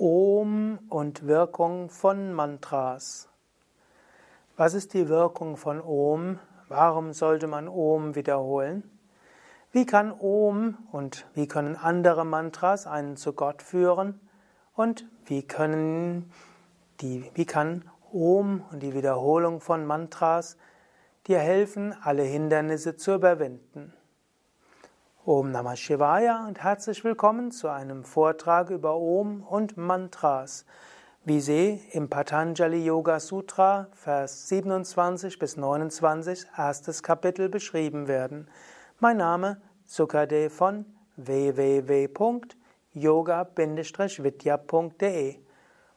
Om und Wirkung von Mantras. Was ist die Wirkung von Om? Warum sollte man Om wiederholen? Wie kann Om und wie können andere Mantras einen zu Gott führen? Und wie können die, wie kann Om und die Wiederholung von Mantras dir helfen, alle Hindernisse zu überwinden? Om Namah Shivaya und herzlich willkommen zu einem Vortrag über Om und Mantras, wie sie im Patanjali Yoga Sutra, Vers 27 bis 29, erstes Kapitel beschrieben werden. Mein Name Sukade von www.yoga-vidya.de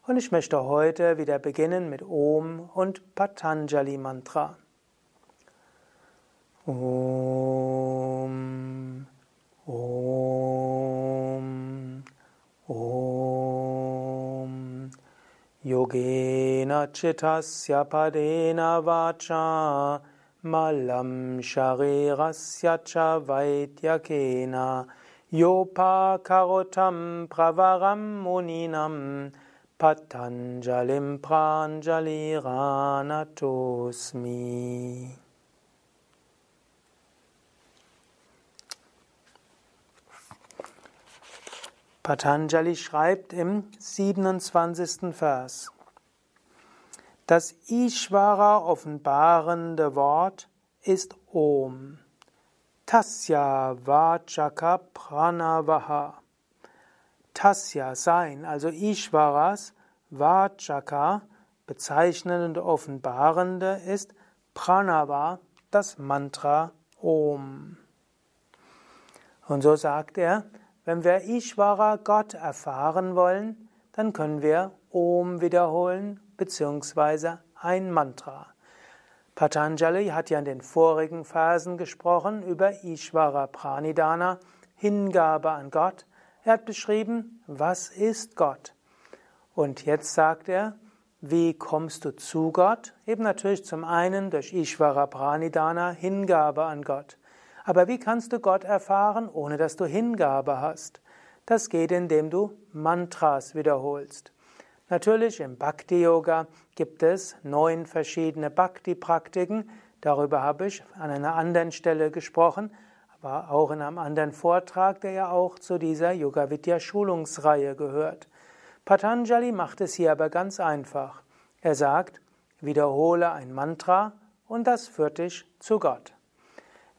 und ich möchte heute wieder beginnen mit Om und Patanjali Mantra. Om Om Om. Yogena Chittasya Padena Vacha Malam Sharirasya Cha Vaidyakena Yopa Karotam Pravaram Muninam Patanjalim Pranjaliranatosmi Patanjali schreibt im 27. Vers, das Ishvara offenbarende Wort ist Om. Tasya Vachaka Pranavaha. Tasya sein, also Ishvaras Vachaka, bezeichnende und offenbarende ist Pranava, das Mantra Om. Und so sagt er, wenn wir Ishvara Gott erfahren wollen, dann können wir Om wiederholen beziehungsweise ein Mantra. Patanjali hat ja in den vorigen Phasen gesprochen über Ishvara Pranidhana, Hingabe an Gott. Er hat beschrieben, was ist Gott? Und jetzt sagt er, wie kommst du zu Gott? Eben natürlich zum einen durch Ishvara Pranidhana, Hingabe an Gott. Aber wie kannst du Gott erfahren, ohne dass du Hingabe hast? Das geht, indem du Mantras wiederholst. Natürlich im Bhakti Yoga gibt es neun verschiedene Bhakti-Praktiken. Darüber habe ich an einer anderen Stelle gesprochen, aber auch in einem anderen Vortrag, der ja auch zu dieser Yoga Vidya Schulungsreihe gehört. Patanjali macht es hier aber ganz einfach. Er sagt, wiederhole ein Mantra und das führt dich zu Gott.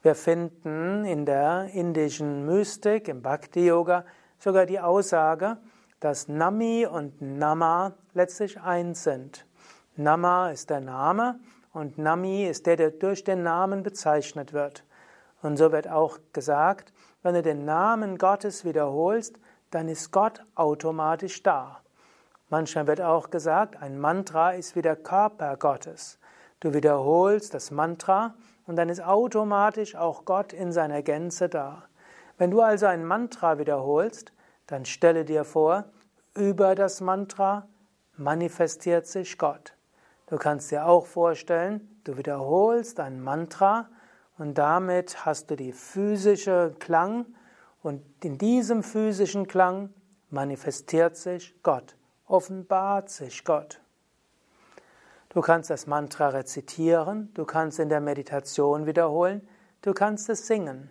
Wir finden in der indischen Mystik, im Bhakti Yoga, sogar die Aussage, dass Nami und Nama letztlich eins sind. Nama ist der Name und Nami ist der, der durch den Namen bezeichnet wird. Und so wird auch gesagt, wenn du den Namen Gottes wiederholst, dann ist Gott automatisch da. Manchmal wird auch gesagt, ein Mantra ist wie der Körper Gottes. Du wiederholst das Mantra und dann ist automatisch auch Gott in seiner Gänze da. Wenn du also ein Mantra wiederholst, dann stelle dir vor, über das Mantra manifestiert sich Gott. Du kannst dir auch vorstellen, du wiederholst ein Mantra und damit hast du die physische Klang und in diesem physischen Klang manifestiert sich Gott, offenbart sich Gott. Du kannst das Mantra rezitieren, du kannst in der Meditation wiederholen, du kannst es singen.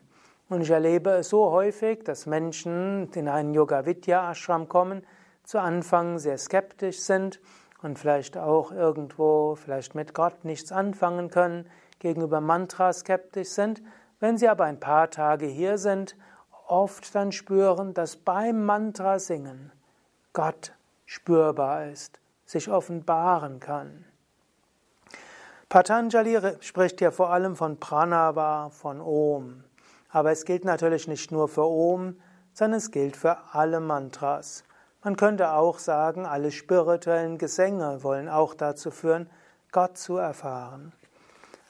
Und ich erlebe es so häufig, dass Menschen in einen Yoga Vidya Ashram kommen, zu Anfang sehr skeptisch sind und vielleicht auch irgendwo vielleicht mit Gott nichts anfangen können, gegenüber Mantra skeptisch sind, wenn sie aber ein paar Tage hier sind, oft dann spüren, dass beim Mantra singen Gott spürbar ist, sich offenbaren kann. Patanjali spricht hier vor allem von Pranava, von Om. Aber es gilt natürlich nicht nur für Om, sondern es gilt für alle Mantras. Man könnte auch sagen, alle spirituellen Gesänge wollen auch dazu führen, Gott zu erfahren.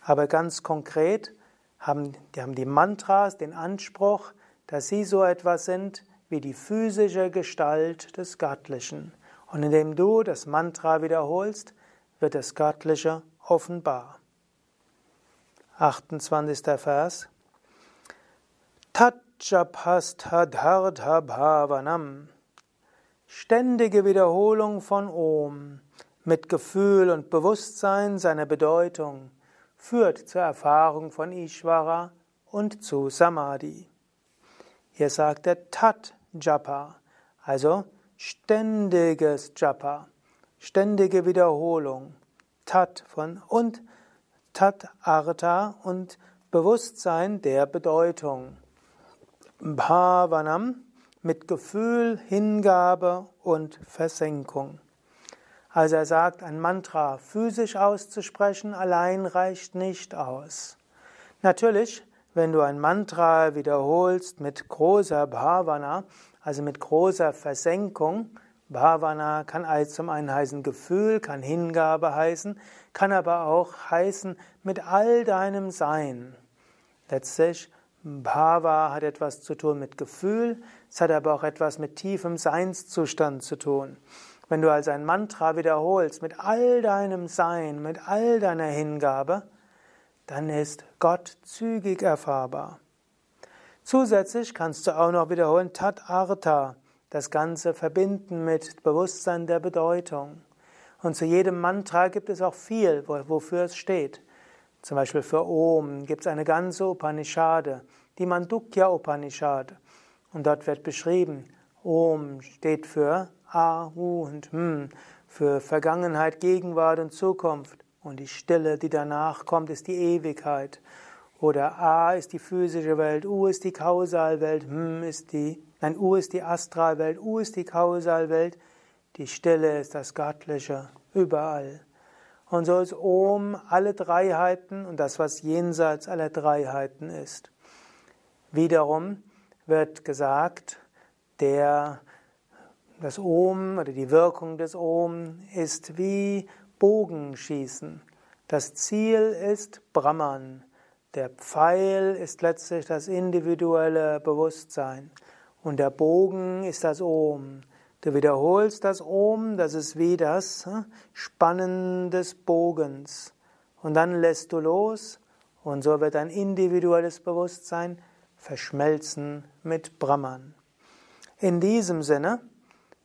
Aber ganz konkret haben die, haben die Mantras den Anspruch, dass sie so etwas sind wie die physische Gestalt des Göttlichen. Und indem du das Mantra wiederholst, wird das Göttliche offenbar. 28. Vers. Tatjapastha bhavanam ständige Wiederholung von Om mit Gefühl und Bewusstsein seiner Bedeutung führt zur Erfahrung von Ishvara und zu Samadhi. Hier sagt er Tat Japa, also ständiges Japa, ständige Wiederholung. Tat von und Tat Artha und Bewusstsein der Bedeutung. Bhavanam mit Gefühl, Hingabe und Versenkung. Also er sagt, ein Mantra physisch auszusprechen allein reicht nicht aus. Natürlich, wenn du ein Mantra wiederholst mit großer Bhavana, also mit großer Versenkung, Bhavana kann zum einen heißen Gefühl, kann Hingabe heißen, kann aber auch heißen mit all deinem Sein. Letztlich Bhava hat etwas zu tun mit Gefühl, es hat aber auch etwas mit tiefem Seinszustand zu tun. Wenn du also ein Mantra wiederholst mit all deinem Sein, mit all deiner Hingabe, dann ist Gott zügig erfahrbar. Zusätzlich kannst du auch noch wiederholen Tat Artha, das Ganze verbinden mit Bewusstsein der Bedeutung. Und zu jedem Mantra gibt es auch viel, wofür es steht. Zum Beispiel für Om gibt es eine ganze Upanishade, die Mandukya Upanishad. Und dort wird beschrieben, Om steht für A, U und M, für Vergangenheit, Gegenwart und Zukunft. Und die Stille, die danach kommt, ist die Ewigkeit. Oder A ist die physische Welt, U ist die Kausalwelt, M ist die, nein, U ist die Astralwelt, U ist die Kausalwelt. Die Stille ist das Göttliche, überall. Und so ist Om alle Dreiheiten und das, was jenseits aller Dreiheiten ist. Wiederum wird gesagt, der, das Om oder die Wirkung des Om ist wie Bogenschießen. Das Ziel ist Brahman. Der Pfeil ist letztlich das individuelle Bewusstsein. Und der Bogen ist das Om. Du wiederholst das Om, das ist wie das hm, Spannen des Bogens. Und dann lässt du los und so wird ein individuelles Bewusstsein verschmelzen mit Brahman. In diesem Sinne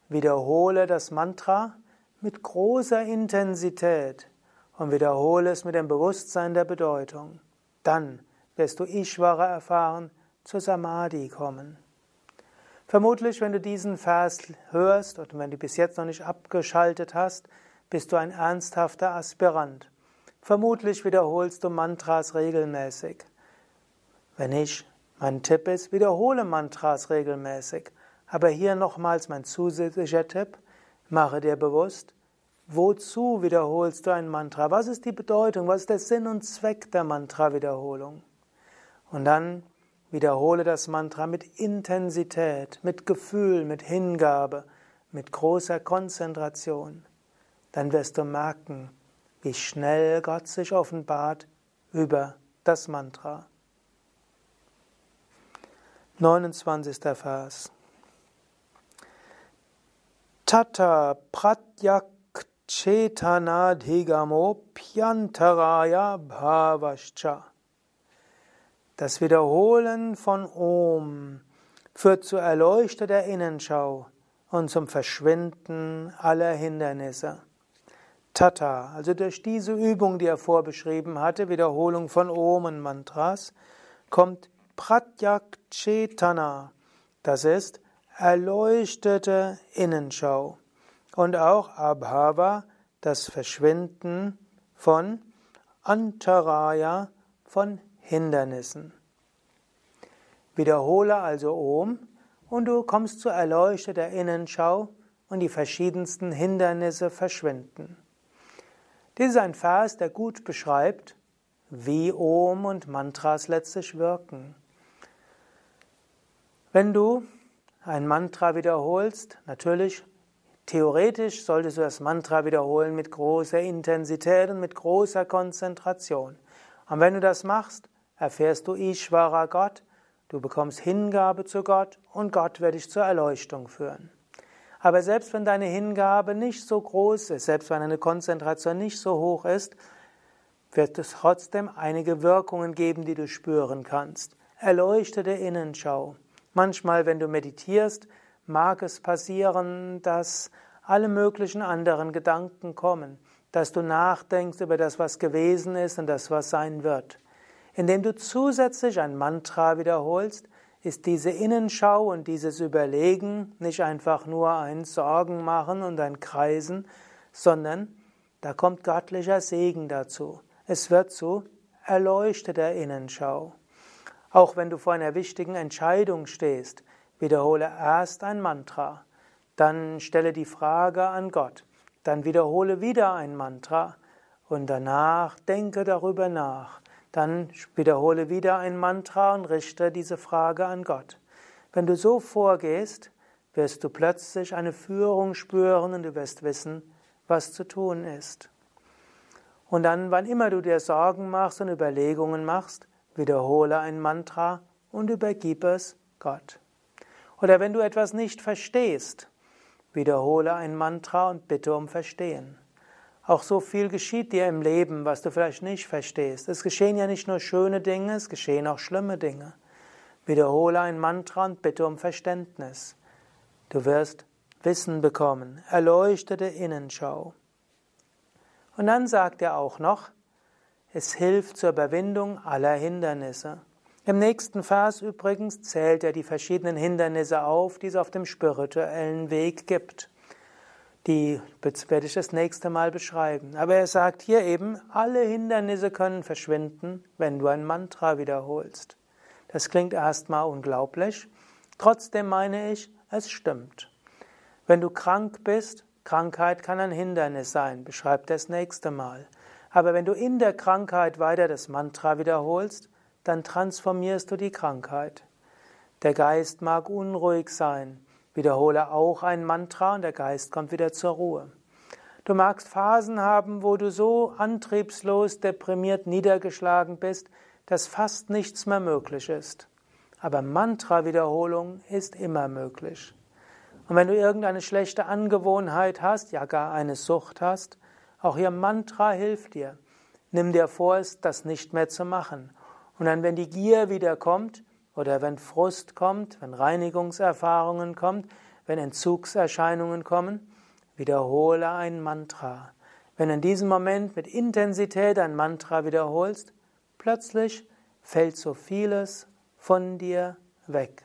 wiederhole das Mantra mit großer Intensität und wiederhole es mit dem Bewusstsein der Bedeutung. Dann wirst du Ishvara erfahren, zu Samadhi kommen. Vermutlich, wenn du diesen Vers hörst und wenn du bis jetzt noch nicht abgeschaltet hast, bist du ein ernsthafter Aspirant. Vermutlich wiederholst du Mantras regelmäßig. Wenn nicht, mein Tipp ist, wiederhole Mantras regelmäßig. Aber hier nochmals mein zusätzlicher Tipp, mache dir bewusst, wozu wiederholst du ein Mantra? Was ist die Bedeutung? Was ist der Sinn und Zweck der Mantra-Wiederholung? Und dann Wiederhole das Mantra mit Intensität, mit Gefühl, mit Hingabe, mit großer Konzentration. Dann wirst du merken, wie schnell Gott sich offenbart über das Mantra. 29. Vers. Tata pratyak chetana dhigamo pyantaraya bhavascha. Das Wiederholen von Om führt zur erleuchteter Innenschau und zum Verschwinden aller Hindernisse. Tata, also durch diese Übung, die er vorbeschrieben hatte, Wiederholung von Om und Mantras, kommt Pratyak Chetana, das ist erleuchtete Innenschau und auch Abhava, das Verschwinden von Antaraya, von Hindernissen. Wiederhole also Om und du kommst zur erleuchteter Innenschau und die verschiedensten Hindernisse verschwinden. Dies ist ein Vers, der gut beschreibt, wie Om und Mantras letztlich wirken. Wenn du ein Mantra wiederholst, natürlich, theoretisch solltest du das Mantra wiederholen mit großer Intensität und mit großer Konzentration. Und wenn du das machst, erfährst du Ishvara Gott, du bekommst Hingabe zu Gott und Gott wird dich zur Erleuchtung führen. Aber selbst wenn deine Hingabe nicht so groß ist, selbst wenn deine Konzentration nicht so hoch ist, wird es trotzdem einige Wirkungen geben, die du spüren kannst. Erleuchtete Innenschau. Manchmal, wenn du meditierst, mag es passieren, dass alle möglichen anderen Gedanken kommen, dass du nachdenkst über das, was gewesen ist und das, was sein wird. Indem du zusätzlich ein Mantra wiederholst, ist diese Innenschau und dieses Überlegen nicht einfach nur ein Sorgen machen und ein Kreisen, sondern da kommt göttlicher Segen dazu. Es wird zu erleuchteter Innenschau. Auch wenn du vor einer wichtigen Entscheidung stehst, wiederhole erst ein Mantra, dann stelle die Frage an Gott, dann wiederhole wieder ein Mantra und danach denke darüber nach. Dann wiederhole wieder ein Mantra und richte diese Frage an Gott. Wenn du so vorgehst, wirst du plötzlich eine Führung spüren und du wirst wissen, was zu tun ist. Und dann, wann immer du dir Sorgen machst und Überlegungen machst, wiederhole ein Mantra und übergib es Gott. Oder wenn du etwas nicht verstehst, wiederhole ein Mantra und bitte um Verstehen. Auch so viel geschieht dir im Leben, was du vielleicht nicht verstehst. Es geschehen ja nicht nur schöne Dinge, es geschehen auch schlimme Dinge. Wiederhole ein Mantra und bitte um Verständnis. Du wirst Wissen bekommen, erleuchtete Innenschau. Und dann sagt er auch noch, es hilft zur Überwindung aller Hindernisse. Im nächsten Vers übrigens zählt er die verschiedenen Hindernisse auf, die es auf dem spirituellen Weg gibt. Die werde ich das nächste Mal beschreiben. Aber er sagt hier eben, alle Hindernisse können verschwinden, wenn du ein Mantra wiederholst. Das klingt erstmal unglaublich. Trotzdem meine ich, es stimmt. Wenn du krank bist, Krankheit kann ein Hindernis sein, beschreibt das nächste Mal. Aber wenn du in der Krankheit weiter das Mantra wiederholst, dann transformierst du die Krankheit. Der Geist mag unruhig sein, Wiederhole auch ein Mantra und der Geist kommt wieder zur Ruhe. Du magst Phasen haben, wo du so antriebslos, deprimiert, niedergeschlagen bist, dass fast nichts mehr möglich ist. Aber Mantra-Wiederholung ist immer möglich. Und wenn du irgendeine schlechte Angewohnheit hast, ja gar eine Sucht hast, auch hier Mantra hilft dir. Nimm dir vor, das nicht mehr zu machen. Und dann, wenn die Gier wieder kommt, oder wenn Frust kommt, wenn Reinigungserfahrungen kommen, wenn Entzugserscheinungen kommen, wiederhole ein Mantra. Wenn in diesem Moment mit Intensität ein Mantra wiederholst, plötzlich fällt so vieles von dir weg.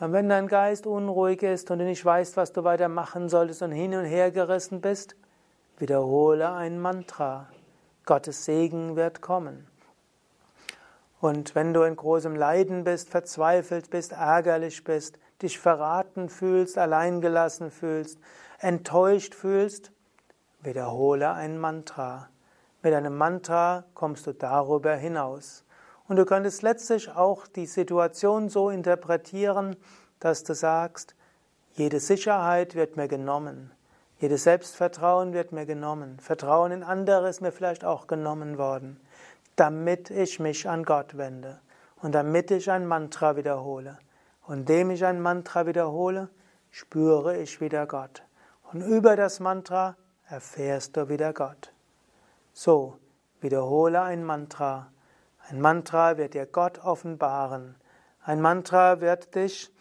Und wenn dein Geist unruhig ist und du nicht weißt, was du weiter machen solltest und hin und her gerissen bist, wiederhole ein Mantra. Gottes Segen wird kommen. Und wenn du in großem Leiden bist, verzweifelt bist, ärgerlich bist, dich verraten fühlst, alleingelassen fühlst, enttäuscht fühlst, wiederhole ein Mantra. Mit einem Mantra kommst du darüber hinaus. Und du könntest letztlich auch die Situation so interpretieren, dass du sagst, jede Sicherheit wird mir genommen, jedes Selbstvertrauen wird mir genommen, Vertrauen in andere ist mir vielleicht auch genommen worden damit ich mich an Gott wende und damit ich ein Mantra wiederhole. Und indem ich ein Mantra wiederhole, spüre ich wieder Gott. Und über das Mantra erfährst du wieder Gott. So, wiederhole ein Mantra. Ein Mantra wird dir Gott offenbaren. Ein Mantra wird dich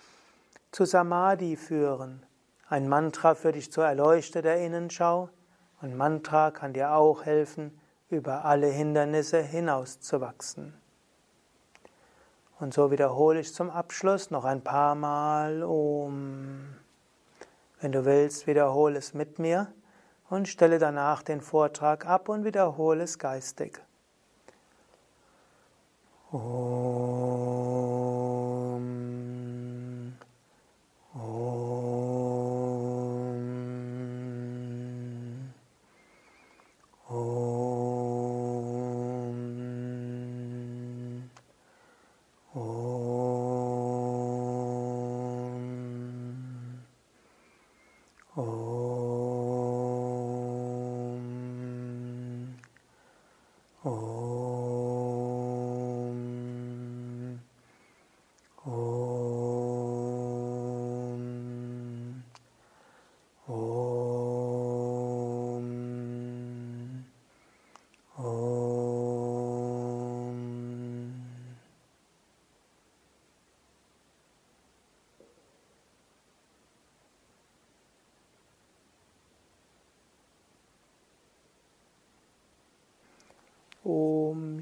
zu Samadhi führen. Ein Mantra führt dich zur erleuchteter Innenschau. Und Mantra kann dir auch helfen, über alle Hindernisse hinauszuwachsen. Und so wiederhole ich zum Abschluss noch ein paar Mal Om. Wenn du willst, wiederhole es mit mir und stelle danach den Vortrag ab und wiederhole es geistig. Om.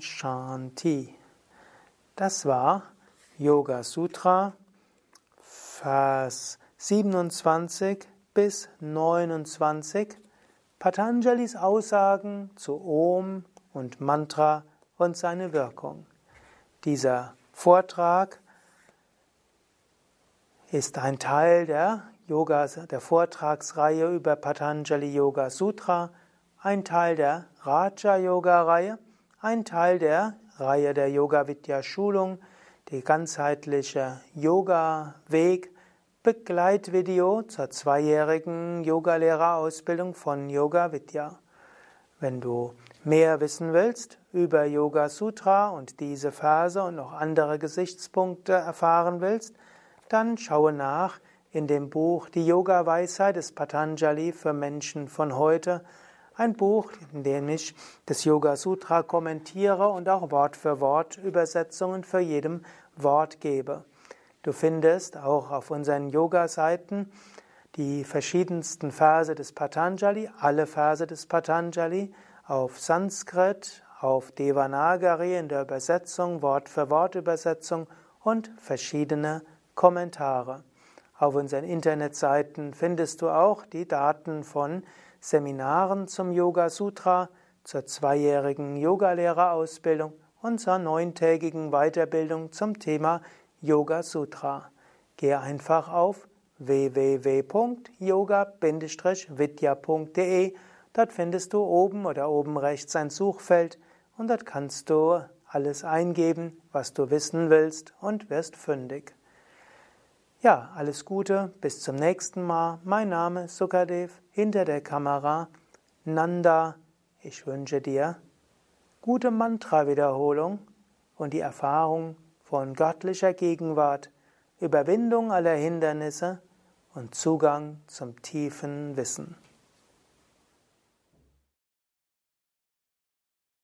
Shanti. Das war Yoga Sutra, Vers 27 bis 29, Patanjalis Aussagen zu Om und Mantra und seine Wirkung. Dieser Vortrag ist ein Teil der Yoga, der Vortragsreihe über Patanjali Yoga Sutra, ein Teil der Raja Yoga Reihe, ein Teil der Reihe der Yoga Vidya Schulung, die ganzheitliche Yoga Weg, Begleitvideo zur zweijährigen Yogalehrerausbildung von Yoga Vidya. Wenn du mehr wissen willst über Yoga Sutra und diese Verse und noch andere Gesichtspunkte erfahren willst, dann schaue nach in dem Buch Die Yoga-Weisheit des Patanjali für Menschen von heute. Ein Buch, in dem ich das Yoga Sutra kommentiere und auch Wort für Wort Übersetzungen für jedem Wort gebe. Du findest auch auf unseren Yoga-Seiten die verschiedensten Verse des Patanjali, alle Verse des Patanjali auf Sanskrit, auf Devanagari in der Übersetzung, Wort für Wort Übersetzung und verschiedene Kommentare. Auf unseren Internetseiten findest du auch die Daten von Seminaren zum Yoga Sutra, zur zweijährigen Yogalehrerausbildung und zur neuntägigen Weiterbildung zum Thema Yoga Sutra. Gehe einfach auf www.yoga-vidya.de. Dort findest du oben oder oben rechts ein Suchfeld und dort kannst du alles eingeben, was du wissen willst und wirst fündig. Ja, alles Gute, bis zum nächsten Mal. Mein Name ist Sukadev, hinter der Kamera Nanda. Ich wünsche dir gute Mantra-Wiederholung und die Erfahrung von göttlicher Gegenwart, Überwindung aller Hindernisse und Zugang zum tiefen Wissen.